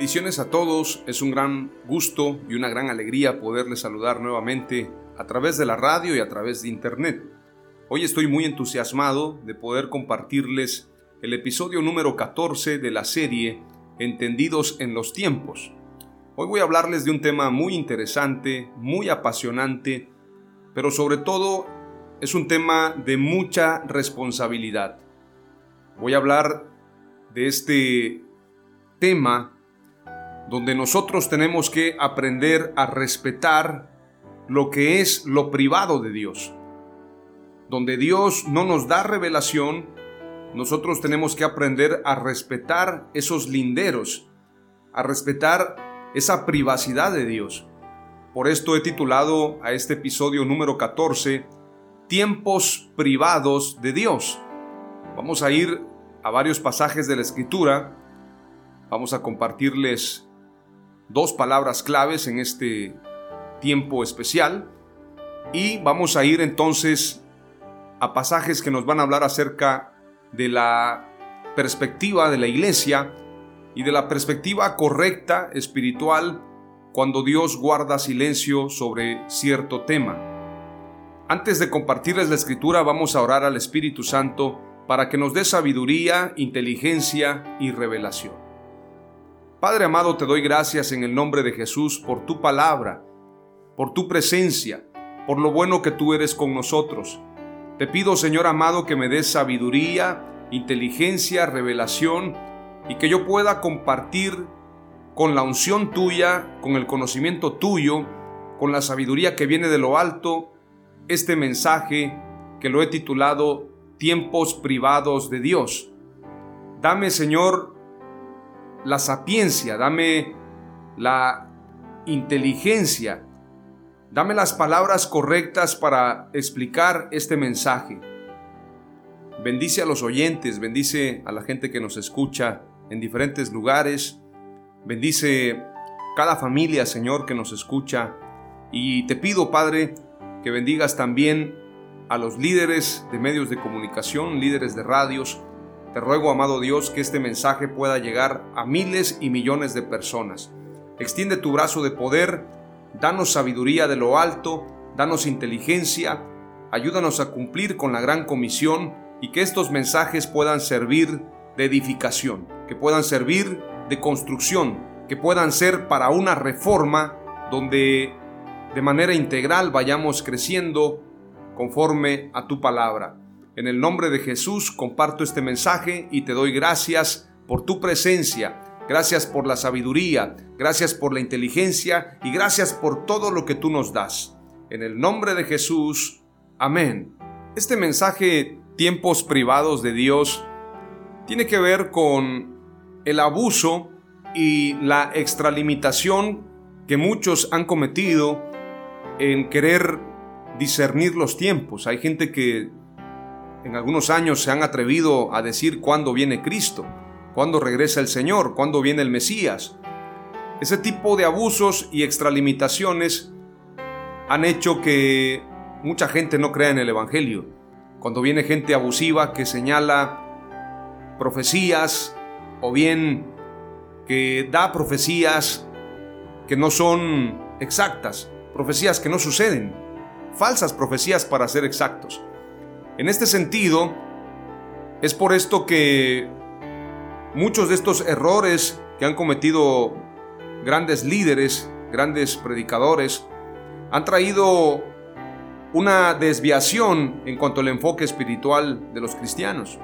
Bendiciones a todos, es un gran gusto y una gran alegría poderles saludar nuevamente a través de la radio y a través de internet. Hoy estoy muy entusiasmado de poder compartirles el episodio número 14 de la serie Entendidos en los tiempos. Hoy voy a hablarles de un tema muy interesante, muy apasionante, pero sobre todo es un tema de mucha responsabilidad. Voy a hablar de este tema donde nosotros tenemos que aprender a respetar lo que es lo privado de Dios. Donde Dios no nos da revelación, nosotros tenemos que aprender a respetar esos linderos, a respetar esa privacidad de Dios. Por esto he titulado a este episodio número 14, Tiempos privados de Dios. Vamos a ir a varios pasajes de la Escritura, vamos a compartirles dos palabras claves en este tiempo especial y vamos a ir entonces a pasajes que nos van a hablar acerca de la perspectiva de la iglesia y de la perspectiva correcta espiritual cuando Dios guarda silencio sobre cierto tema. Antes de compartirles la escritura vamos a orar al Espíritu Santo para que nos dé sabiduría, inteligencia y revelación. Padre amado, te doy gracias en el nombre de Jesús por tu palabra, por tu presencia, por lo bueno que tú eres con nosotros. Te pido, Señor amado, que me des sabiduría, inteligencia, revelación y que yo pueda compartir con la unción tuya, con el conocimiento tuyo, con la sabiduría que viene de lo alto, este mensaje que lo he titulado Tiempos privados de Dios. Dame, Señor, la sapiencia, dame la inteligencia, dame las palabras correctas para explicar este mensaje. Bendice a los oyentes, bendice a la gente que nos escucha en diferentes lugares, bendice cada familia, Señor, que nos escucha. Y te pido, Padre, que bendigas también a los líderes de medios de comunicación, líderes de radios, te ruego, amado Dios, que este mensaje pueda llegar a miles y millones de personas. Extiende tu brazo de poder, danos sabiduría de lo alto, danos inteligencia, ayúdanos a cumplir con la gran comisión y que estos mensajes puedan servir de edificación, que puedan servir de construcción, que puedan ser para una reforma donde de manera integral vayamos creciendo conforme a tu palabra. En el nombre de Jesús comparto este mensaje y te doy gracias por tu presencia, gracias por la sabiduría, gracias por la inteligencia y gracias por todo lo que tú nos das. En el nombre de Jesús, amén. Este mensaje, tiempos privados de Dios, tiene que ver con el abuso y la extralimitación que muchos han cometido en querer discernir los tiempos. Hay gente que en algunos años se han atrevido a decir cuándo viene Cristo, cuándo regresa el Señor, cuándo viene el Mesías. Ese tipo de abusos y extralimitaciones han hecho que mucha gente no crea en el Evangelio. Cuando viene gente abusiva que señala profecías o bien que da profecías que no son exactas, profecías que no suceden, falsas profecías para ser exactos. En este sentido, es por esto que muchos de estos errores que han cometido grandes líderes, grandes predicadores, han traído una desviación en cuanto al enfoque espiritual de los cristianos.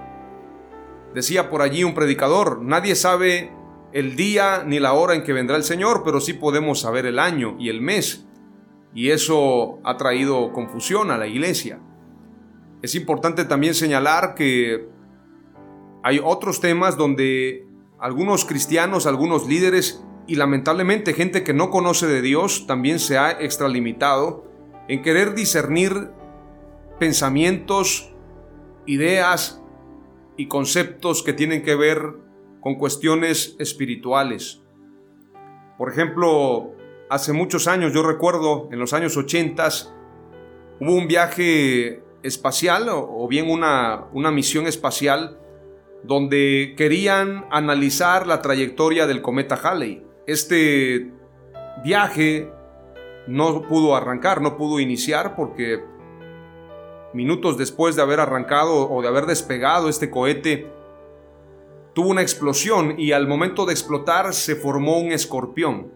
Decía por allí un predicador, nadie sabe el día ni la hora en que vendrá el Señor, pero sí podemos saber el año y el mes. Y eso ha traído confusión a la iglesia. Es importante también señalar que hay otros temas donde algunos cristianos, algunos líderes y lamentablemente gente que no conoce de Dios también se ha extralimitado en querer discernir pensamientos, ideas y conceptos que tienen que ver con cuestiones espirituales. Por ejemplo, hace muchos años, yo recuerdo, en los años 80, hubo un viaje espacial o bien una, una misión espacial donde querían analizar la trayectoria del cometa Halley. Este viaje no pudo arrancar, no pudo iniciar porque minutos después de haber arrancado o de haber despegado este cohete, tuvo una explosión y al momento de explotar se formó un escorpión.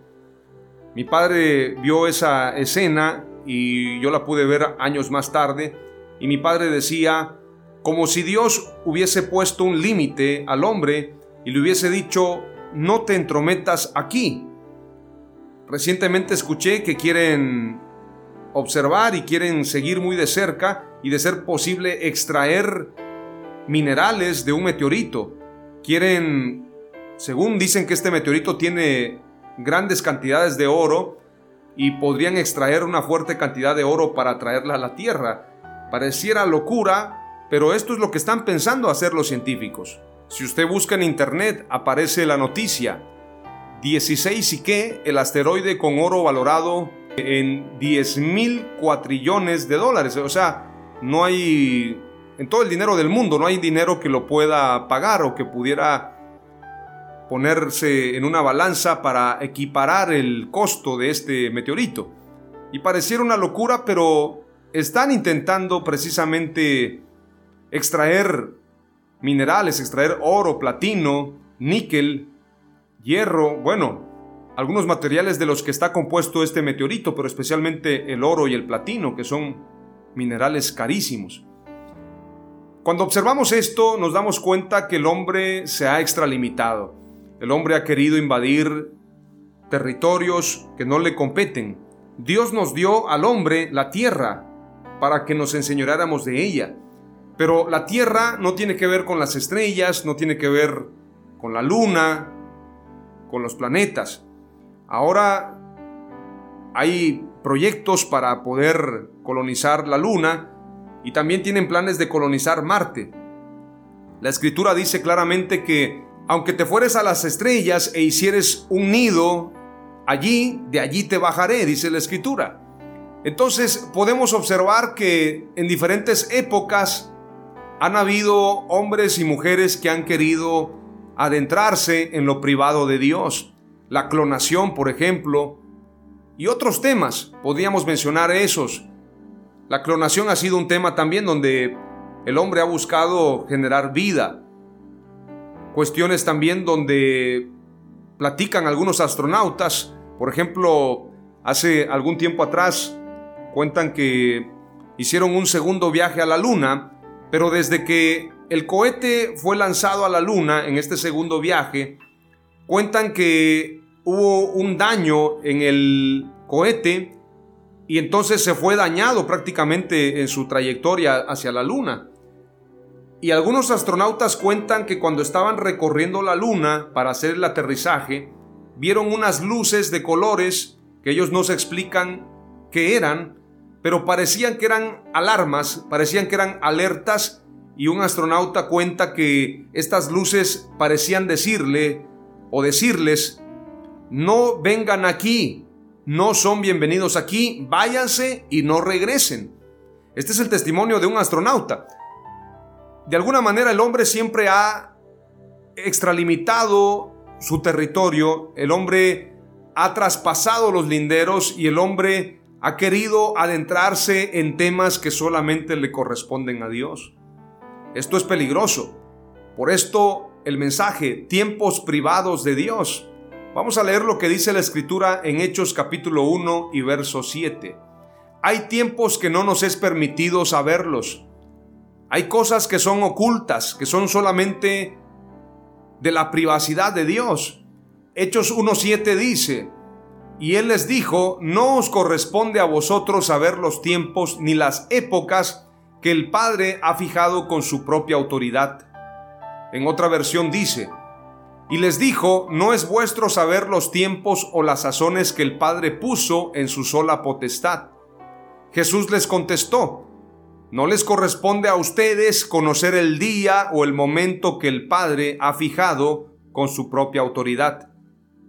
Mi padre vio esa escena y yo la pude ver años más tarde y mi padre decía, como si Dios hubiese puesto un límite al hombre y le hubiese dicho, no te entrometas aquí, Recientemente escuché que quieren observar y quieren seguir muy de cerca y de ser posible extraer minerales de un meteorito. Quieren, según dicen que este meteorito tiene grandes cantidades de oro y podrían extraer una fuerte cantidad de oro para traerla a la Tierra. Pareciera locura, pero esto es lo que están pensando hacer los científicos. Si usted busca en internet aparece la noticia 16 y qué, el asteroide con oro valorado en 10 mil cuatrillones de dólares. O sea, no hay, en todo el dinero del mundo, no hay dinero que lo pueda pagar o que pudiera ponerse en una balanza para equiparar el costo de este meteorito. Y pareciera una locura, pero están intentando precisamente extraer minerales, extraer oro, platino, níquel, hierro, bueno, algunos materiales de los que está compuesto este meteorito, pero especialmente el oro y el platino, que son minerales carísimos. Cuando observamos esto, nos damos cuenta que el hombre se ha extralimitado. El hombre ha querido invadir territorios que no le competen. Dios nos dio al hombre la tierra para que nos enseñoráramos de ella. Pero la tierra no tiene que ver con las estrellas, no tiene que ver con la luna, con los planetas. Ahora hay proyectos para poder colonizar la Luna y también tienen planes de colonizar Marte. La escritura dice claramente que aunque te fueres a las estrellas e hicieres un nido allí, de allí te bajaré, dice la escritura. Entonces podemos observar que en diferentes épocas han habido hombres y mujeres que han querido adentrarse en lo privado de Dios. La clonación, por ejemplo, y otros temas, podríamos mencionar esos. La clonación ha sido un tema también donde el hombre ha buscado generar vida. Cuestiones también donde platican algunos astronautas, por ejemplo, hace algún tiempo atrás cuentan que hicieron un segundo viaje a la Luna, pero desde que el cohete fue lanzado a la Luna en este segundo viaje. Cuentan que hubo un daño en el cohete y entonces se fue dañado prácticamente en su trayectoria hacia la Luna. Y algunos astronautas cuentan que cuando estaban recorriendo la Luna para hacer el aterrizaje, vieron unas luces de colores que ellos no se explican qué eran, pero parecían que eran alarmas, parecían que eran alertas y un astronauta cuenta que estas luces parecían decirle o decirles, no vengan aquí, no son bienvenidos aquí, váyanse y no regresen. Este es el testimonio de un astronauta. De alguna manera el hombre siempre ha extralimitado su territorio, el hombre ha traspasado los linderos y el hombre ha querido adentrarse en temas que solamente le corresponden a Dios. Esto es peligroso. Por esto el mensaje, tiempos privados de Dios. Vamos a leer lo que dice la escritura en Hechos capítulo 1 y verso 7. Hay tiempos que no nos es permitido saberlos. Hay cosas que son ocultas, que son solamente de la privacidad de Dios. Hechos 1.7 dice, y él les dijo, no os corresponde a vosotros saber los tiempos ni las épocas que el Padre ha fijado con su propia autoridad. En otra versión dice, y les dijo, no es vuestro saber los tiempos o las sazones que el Padre puso en su sola potestad. Jesús les contestó, no les corresponde a ustedes conocer el día o el momento que el Padre ha fijado con su propia autoridad.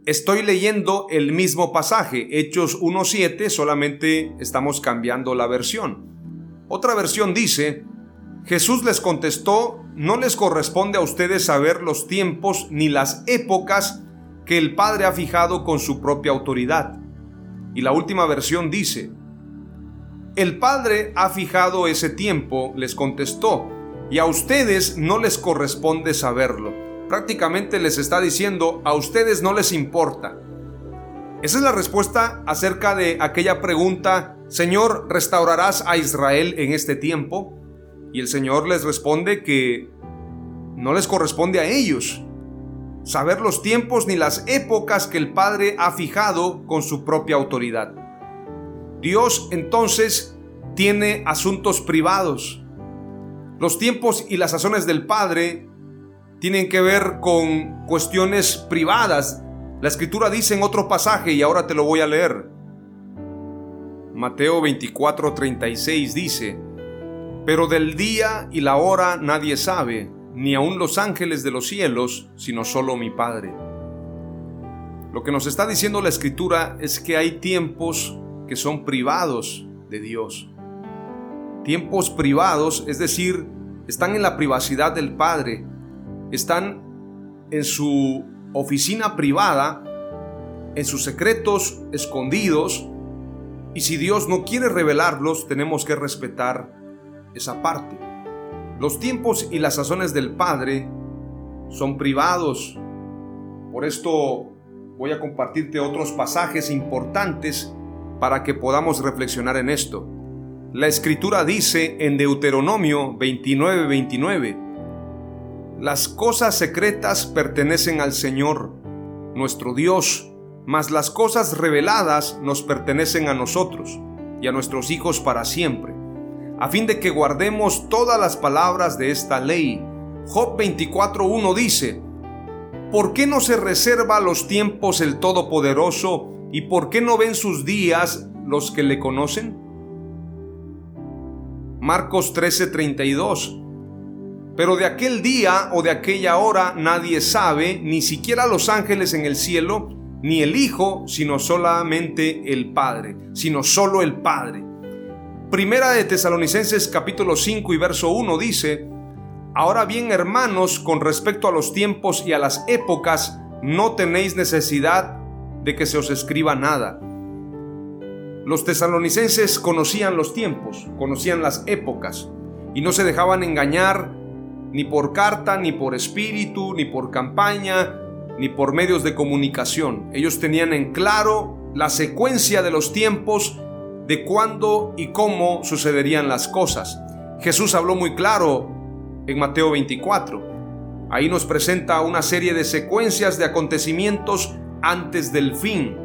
Estoy leyendo el mismo pasaje, Hechos 1.7, solamente estamos cambiando la versión. Otra versión dice, Jesús les contestó, no les corresponde a ustedes saber los tiempos ni las épocas que el Padre ha fijado con su propia autoridad. Y la última versión dice, el Padre ha fijado ese tiempo, les contestó, y a ustedes no les corresponde saberlo prácticamente les está diciendo, a ustedes no les importa. Esa es la respuesta acerca de aquella pregunta, Señor, ¿restaurarás a Israel en este tiempo? Y el Señor les responde que no les corresponde a ellos saber los tiempos ni las épocas que el Padre ha fijado con su propia autoridad. Dios entonces tiene asuntos privados. Los tiempos y las sazones del Padre tienen que ver con cuestiones privadas. La escritura dice en otro pasaje, y ahora te lo voy a leer. Mateo 24:36 dice, Pero del día y la hora nadie sabe, ni aun los ángeles de los cielos, sino solo mi Padre. Lo que nos está diciendo la escritura es que hay tiempos que son privados de Dios. Tiempos privados, es decir, están en la privacidad del Padre, están en su oficina privada, en sus secretos escondidos, y si Dios no quiere revelarlos, tenemos que respetar esa parte. Los tiempos y las sazones del Padre son privados. Por esto voy a compartirte otros pasajes importantes para que podamos reflexionar en esto. La escritura dice en Deuteronomio 29:29, 29, las cosas secretas pertenecen al Señor, nuestro Dios, mas las cosas reveladas nos pertenecen a nosotros y a nuestros hijos para siempre, a fin de que guardemos todas las palabras de esta ley. Job 24.1 dice, ¿por qué no se reserva los tiempos el Todopoderoso y por qué no ven sus días los que le conocen? Marcos 13:32 pero de aquel día o de aquella hora nadie sabe, ni siquiera los ángeles en el cielo, ni el Hijo, sino solamente el Padre, sino solo el Padre. Primera de Tesalonicenses capítulo 5 y verso 1 dice, Ahora bien hermanos, con respecto a los tiempos y a las épocas, no tenéis necesidad de que se os escriba nada. Los tesalonicenses conocían los tiempos, conocían las épocas, y no se dejaban engañar ni por carta, ni por espíritu, ni por campaña, ni por medios de comunicación. Ellos tenían en claro la secuencia de los tiempos de cuándo y cómo sucederían las cosas. Jesús habló muy claro en Mateo 24. Ahí nos presenta una serie de secuencias de acontecimientos antes del fin.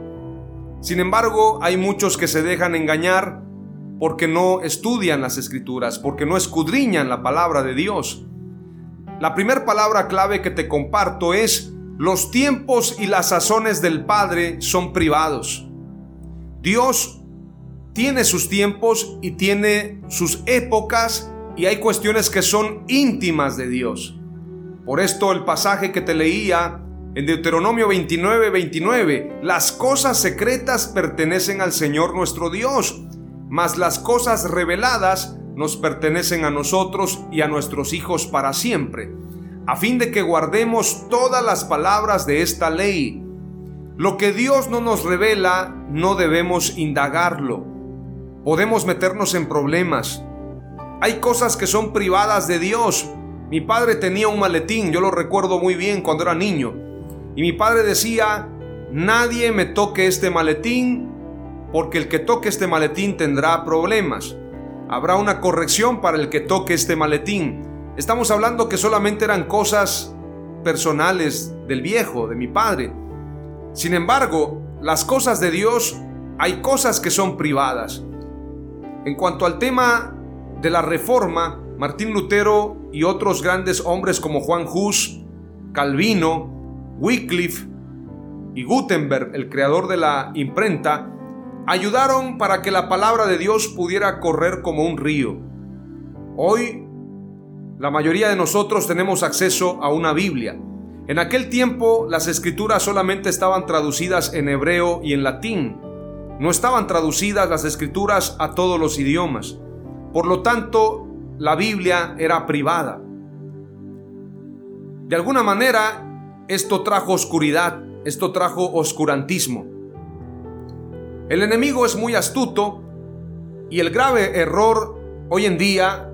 Sin embargo, hay muchos que se dejan engañar porque no estudian las escrituras, porque no escudriñan la palabra de Dios. La primera palabra clave que te comparto es los tiempos y las sazones del Padre son privados. Dios tiene sus tiempos y tiene sus épocas y hay cuestiones que son íntimas de Dios. Por esto el pasaje que te leía en Deuteronomio 29, 29, las cosas secretas pertenecen al Señor nuestro Dios, mas las cosas reveladas nos pertenecen a nosotros y a nuestros hijos para siempre. a fin de que guardemos todas las palabras de esta ley. Lo que Dios no nos revela, no debemos indagarlo. Podemos meternos en problemas. Hay cosas que son privadas de Dios. Mi padre tenía un maletín, yo lo recuerdo muy bien cuando era niño. Y mi padre decía, nadie me toque este maletín, porque el que toque este maletín tendrá problemas. Habrá una corrección para el que toque este maletín. Estamos hablando que solamente eran cosas personales del viejo, de mi padre. Sin embargo, las cosas de Dios hay cosas que son privadas. En cuanto al tema de la reforma, Martín Lutero y otros grandes hombres como Juan Hus, Calvino, Wycliffe y Gutenberg, el creador de la imprenta, ayudaron para que la palabra de Dios pudiera correr como un río. Hoy la mayoría de nosotros tenemos acceso a una Biblia. En aquel tiempo las escrituras solamente estaban traducidas en hebreo y en latín. No estaban traducidas las escrituras a todos los idiomas. Por lo tanto, la Biblia era privada. De alguna manera, esto trajo oscuridad, esto trajo oscurantismo. El enemigo es muy astuto y el grave error hoy en día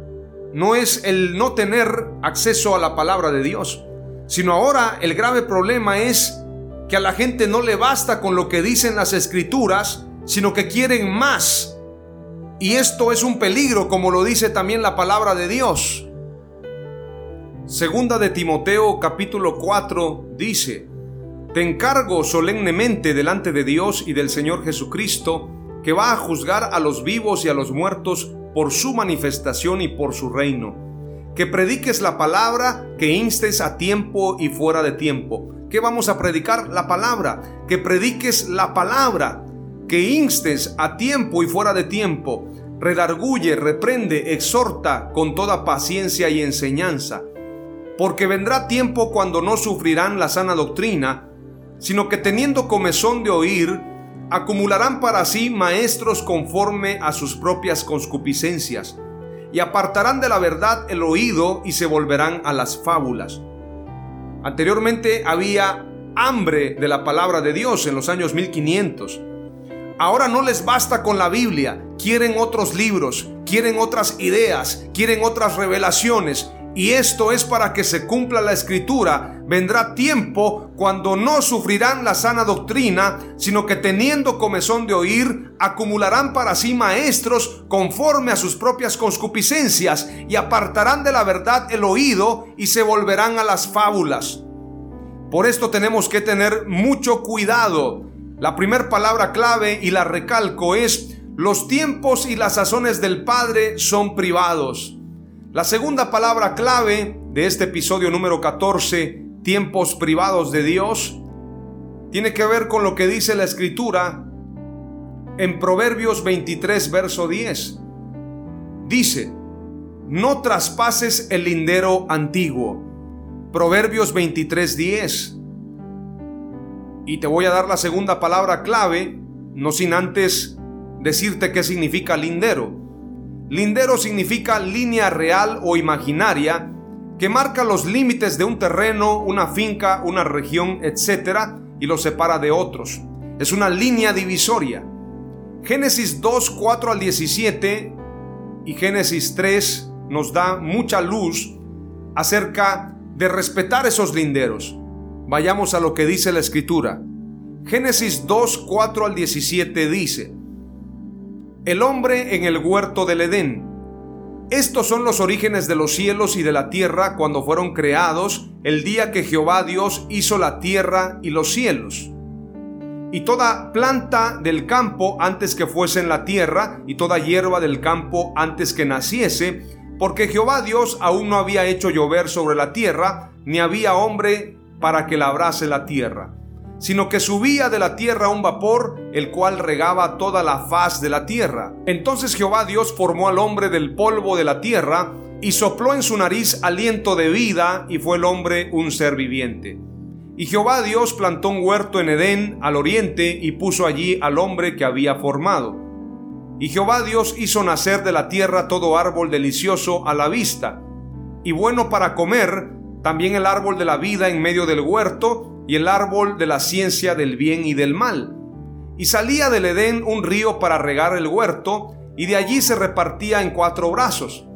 no es el no tener acceso a la palabra de Dios, sino ahora el grave problema es que a la gente no le basta con lo que dicen las escrituras, sino que quieren más. Y esto es un peligro, como lo dice también la palabra de Dios. Segunda de Timoteo capítulo 4 dice, Te encargo solemnemente delante de Dios y del Señor Jesucristo, que va a juzgar a los vivos y a los muertos por su manifestación y por su reino. Que prediques la palabra, que instes a tiempo y fuera de tiempo. ¿Qué vamos a predicar? La palabra. Que prediques la palabra, que instes a tiempo y fuera de tiempo. Redarguye, reprende, exhorta con toda paciencia y enseñanza. Porque vendrá tiempo cuando no sufrirán la sana doctrina, sino que teniendo comezón de oír, acumularán para sí maestros conforme a sus propias concupiscencias, y apartarán de la verdad el oído y se volverán a las fábulas. Anteriormente había hambre de la palabra de Dios en los años 1500. Ahora no les basta con la Biblia, quieren otros libros, quieren otras ideas, quieren otras revelaciones y esto es para que se cumpla la escritura. Vendrá tiempo cuando no sufrirán la sana doctrina, sino que teniendo comezón de oír, acumularán para sí maestros conforme a sus propias concupiscencias y apartarán de la verdad el oído y se volverán a las fábulas. Por esto tenemos que tener mucho cuidado. La primera palabra clave y la recalco es los tiempos y las sazones del Padre son privados. La segunda palabra clave de este episodio número 14, tiempos privados de Dios, tiene que ver con lo que dice la escritura en Proverbios 23, verso 10. Dice, no traspases el lindero antiguo. Proverbios 23, 10. Y te voy a dar la segunda palabra clave, no sin antes decirte qué significa lindero. Lindero significa línea real o imaginaria que marca los límites de un terreno, una finca, una región, etc. y lo separa de otros. Es una línea divisoria. Génesis 2, 4 al 17 y Génesis 3 nos da mucha luz acerca de respetar esos linderos. Vayamos a lo que dice la escritura. Génesis 2, 4 al 17 dice, el hombre en el huerto del Edén. Estos son los orígenes de los cielos y de la tierra cuando fueron creados el día que Jehová Dios hizo la tierra y los cielos. Y toda planta del campo antes que fuese en la tierra, y toda hierba del campo antes que naciese, porque Jehová Dios aún no había hecho llover sobre la tierra, ni había hombre para que labrase la tierra sino que subía de la tierra un vapor, el cual regaba toda la faz de la tierra. Entonces Jehová Dios formó al hombre del polvo de la tierra, y sopló en su nariz aliento de vida, y fue el hombre un ser viviente. Y Jehová Dios plantó un huerto en Edén al oriente, y puso allí al hombre que había formado. Y Jehová Dios hizo nacer de la tierra todo árbol delicioso a la vista, y bueno para comer, también el árbol de la vida en medio del huerto y el árbol de la ciencia del bien y del mal. Y salía del Edén un río para regar el huerto, y de allí se repartía en cuatro brazos.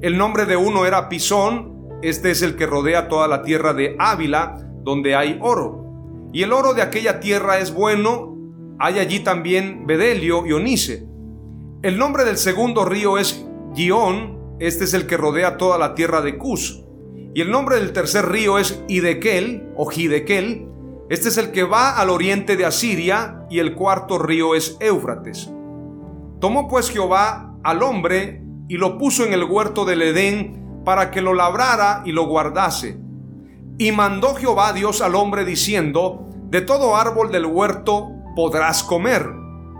El nombre de uno era Pisón, este es el que rodea toda la tierra de Ávila, donde hay oro. Y el oro de aquella tierra es bueno, hay allí también bedelio y onice. El nombre del segundo río es Gion, este es el que rodea toda la tierra de Cus. Y el nombre del tercer río es Idekel o Gidekel, este es el que va al oriente de Asiria, y el cuarto río es Éufrates. Tomó pues Jehová al hombre y lo puso en el huerto del Edén para que lo labrara y lo guardase. Y mandó Jehová Dios al hombre diciendo, de todo árbol del huerto podrás comer,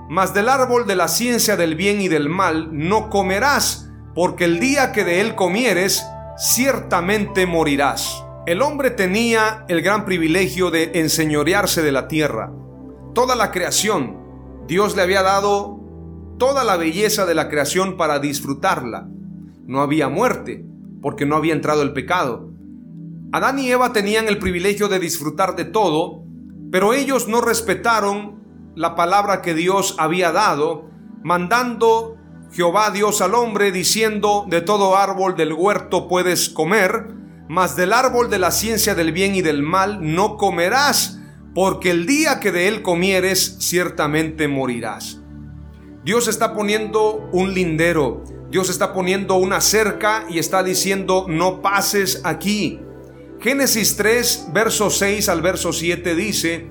mas del árbol de la ciencia del bien y del mal no comerás, porque el día que de él comieres, ciertamente morirás. El hombre tenía el gran privilegio de enseñorearse de la tierra. Toda la creación, Dios le había dado toda la belleza de la creación para disfrutarla. No había muerte, porque no había entrado el pecado. Adán y Eva tenían el privilegio de disfrutar de todo, pero ellos no respetaron la palabra que Dios había dado, mandando Jehová Dios al hombre diciendo, de todo árbol del huerto puedes comer, mas del árbol de la ciencia del bien y del mal no comerás, porque el día que de él comieres ciertamente morirás. Dios está poniendo un lindero, Dios está poniendo una cerca y está diciendo no pases aquí. Génesis 3, verso 6 al verso 7 dice,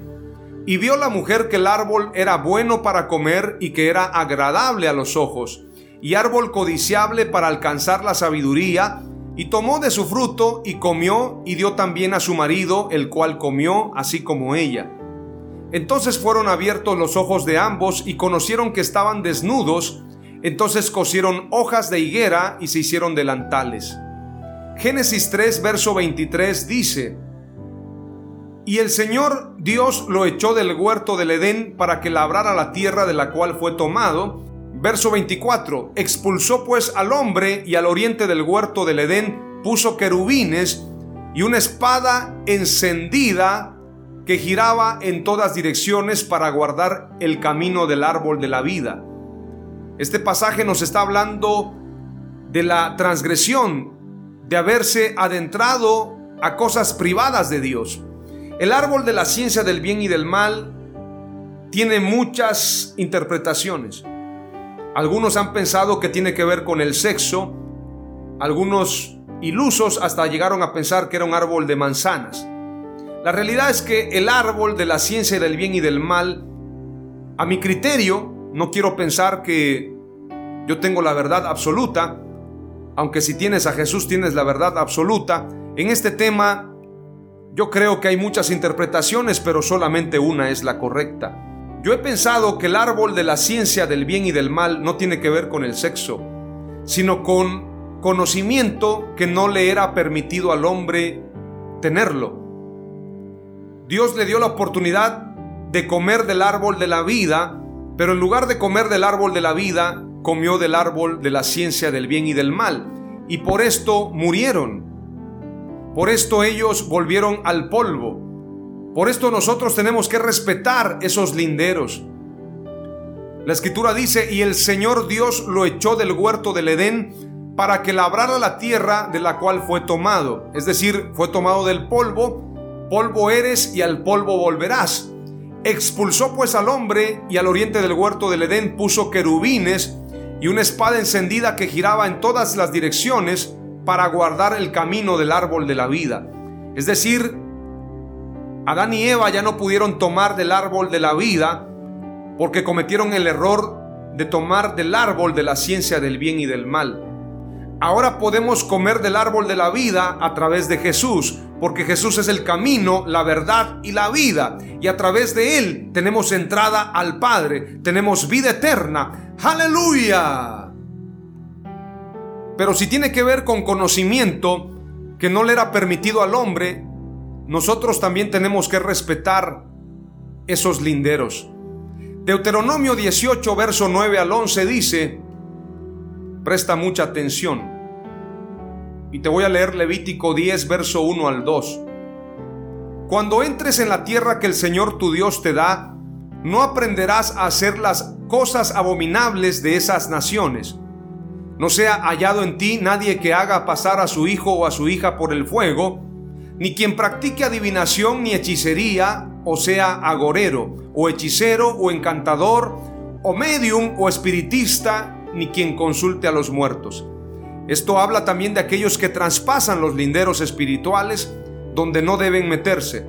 y vio la mujer que el árbol era bueno para comer y que era agradable a los ojos, y árbol codiciable para alcanzar la sabiduría, y tomó de su fruto y comió y dio también a su marido, el cual comió así como ella. Entonces fueron abiertos los ojos de ambos y conocieron que estaban desnudos, entonces cosieron hojas de higuera y se hicieron delantales. Génesis 3, verso 23 dice, Y el Señor Dios lo echó del huerto del Edén para que labrara la tierra de la cual fue tomado, Verso 24. Expulsó pues al hombre y al oriente del huerto del Edén puso querubines y una espada encendida que giraba en todas direcciones para guardar el camino del árbol de la vida. Este pasaje nos está hablando de la transgresión, de haberse adentrado a cosas privadas de Dios. El árbol de la ciencia del bien y del mal tiene muchas interpretaciones. Algunos han pensado que tiene que ver con el sexo, algunos ilusos hasta llegaron a pensar que era un árbol de manzanas. La realidad es que el árbol de la ciencia del bien y del mal, a mi criterio, no quiero pensar que yo tengo la verdad absoluta, aunque si tienes a Jesús tienes la verdad absoluta. En este tema yo creo que hay muchas interpretaciones, pero solamente una es la correcta. Yo he pensado que el árbol de la ciencia del bien y del mal no tiene que ver con el sexo, sino con conocimiento que no le era permitido al hombre tenerlo. Dios le dio la oportunidad de comer del árbol de la vida, pero en lugar de comer del árbol de la vida, comió del árbol de la ciencia del bien y del mal, y por esto murieron. Por esto ellos volvieron al polvo. Por esto nosotros tenemos que respetar esos linderos. La escritura dice, y el Señor Dios lo echó del huerto del Edén para que labrara la tierra de la cual fue tomado. Es decir, fue tomado del polvo, polvo eres y al polvo volverás. Expulsó pues al hombre y al oriente del huerto del Edén puso querubines y una espada encendida que giraba en todas las direcciones para guardar el camino del árbol de la vida. Es decir, Adán y Eva ya no pudieron tomar del árbol de la vida porque cometieron el error de tomar del árbol de la ciencia del bien y del mal. Ahora podemos comer del árbol de la vida a través de Jesús, porque Jesús es el camino, la verdad y la vida. Y a través de Él tenemos entrada al Padre, tenemos vida eterna. Aleluya. Pero si tiene que ver con conocimiento que no le era permitido al hombre, nosotros también tenemos que respetar esos linderos. Deuteronomio 18, verso 9 al 11 dice, presta mucha atención. Y te voy a leer Levítico 10, verso 1 al 2. Cuando entres en la tierra que el Señor tu Dios te da, no aprenderás a hacer las cosas abominables de esas naciones. No sea hallado en ti nadie que haga pasar a su hijo o a su hija por el fuego, ni quien practique adivinación ni hechicería, o sea, agorero, o hechicero, o encantador, o medium, o espiritista, ni quien consulte a los muertos. Esto habla también de aquellos que traspasan los linderos espirituales donde no deben meterse.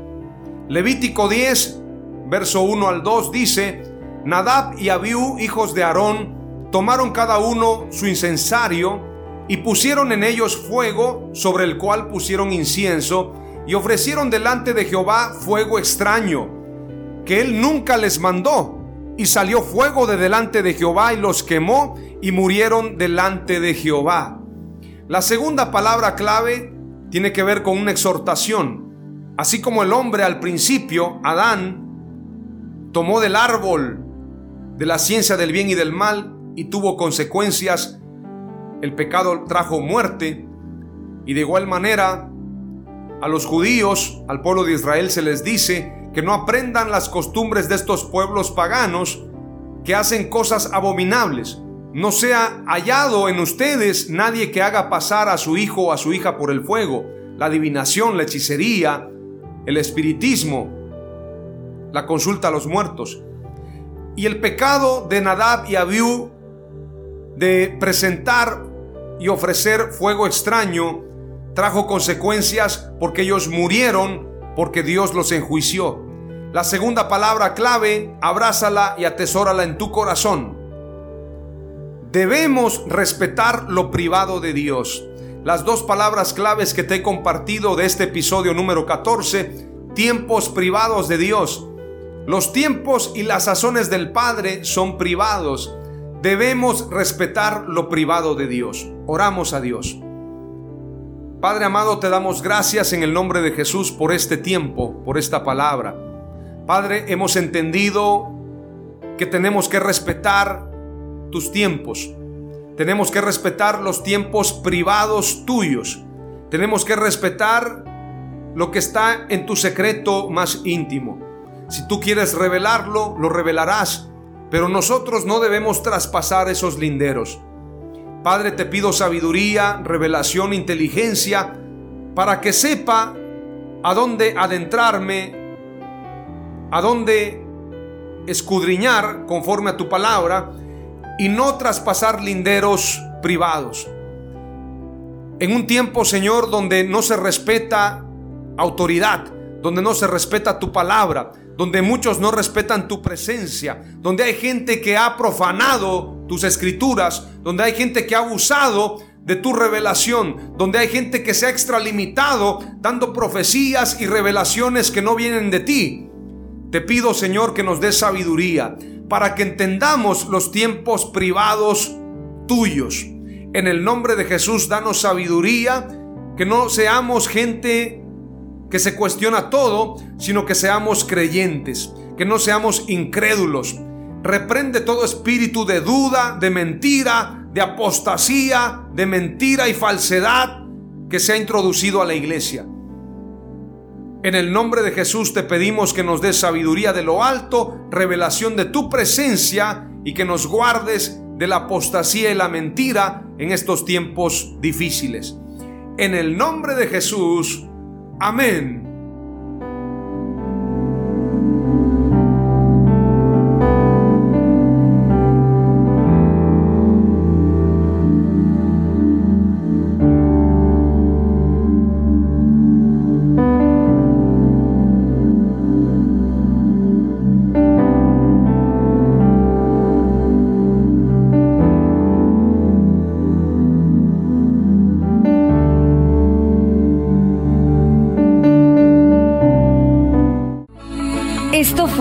Levítico 10, verso 1 al 2 dice, Nadab y Abiú, hijos de Aarón, tomaron cada uno su incensario y pusieron en ellos fuego sobre el cual pusieron incienso y ofrecieron delante de Jehová fuego extraño, que él nunca les mandó. Y salió fuego de delante de Jehová y los quemó y murieron delante de Jehová. La segunda palabra clave tiene que ver con una exhortación. Así como el hombre al principio, Adán, tomó del árbol de la ciencia del bien y del mal y tuvo consecuencias, el pecado trajo muerte y de igual manera a los judíos, al pueblo de Israel se les dice que no aprendan las costumbres de estos pueblos paganos que hacen cosas abominables. No sea hallado en ustedes nadie que haga pasar a su hijo o a su hija por el fuego, la adivinación, la hechicería, el espiritismo, la consulta a los muertos. Y el pecado de Nadab y Abiú de presentar y ofrecer fuego extraño trajo consecuencias porque ellos murieron porque Dios los enjuició. La segunda palabra clave, abrázala y atesórala en tu corazón. Debemos respetar lo privado de Dios. Las dos palabras claves que te he compartido de este episodio número 14, tiempos privados de Dios. Los tiempos y las sazones del Padre son privados. Debemos respetar lo privado de Dios. Oramos a Dios. Padre amado, te damos gracias en el nombre de Jesús por este tiempo, por esta palabra. Padre, hemos entendido que tenemos que respetar tus tiempos. Tenemos que respetar los tiempos privados tuyos. Tenemos que respetar lo que está en tu secreto más íntimo. Si tú quieres revelarlo, lo revelarás, pero nosotros no debemos traspasar esos linderos. Padre, te pido sabiduría, revelación, inteligencia, para que sepa a dónde adentrarme, a dónde escudriñar conforme a tu palabra y no traspasar linderos privados. En un tiempo, Señor, donde no se respeta autoridad, donde no se respeta tu palabra, donde muchos no respetan tu presencia, donde hay gente que ha profanado tus escrituras, donde hay gente que ha abusado de tu revelación, donde hay gente que se ha extralimitado dando profecías y revelaciones que no vienen de ti. Te pido, Señor, que nos des sabiduría para que entendamos los tiempos privados tuyos. En el nombre de Jesús, danos sabiduría, que no seamos gente que se cuestiona todo, sino que seamos creyentes, que no seamos incrédulos. Reprende todo espíritu de duda, de mentira, de apostasía, de mentira y falsedad que se ha introducido a la iglesia. En el nombre de Jesús te pedimos que nos des sabiduría de lo alto, revelación de tu presencia y que nos guardes de la apostasía y la mentira en estos tiempos difíciles. En el nombre de Jesús, amén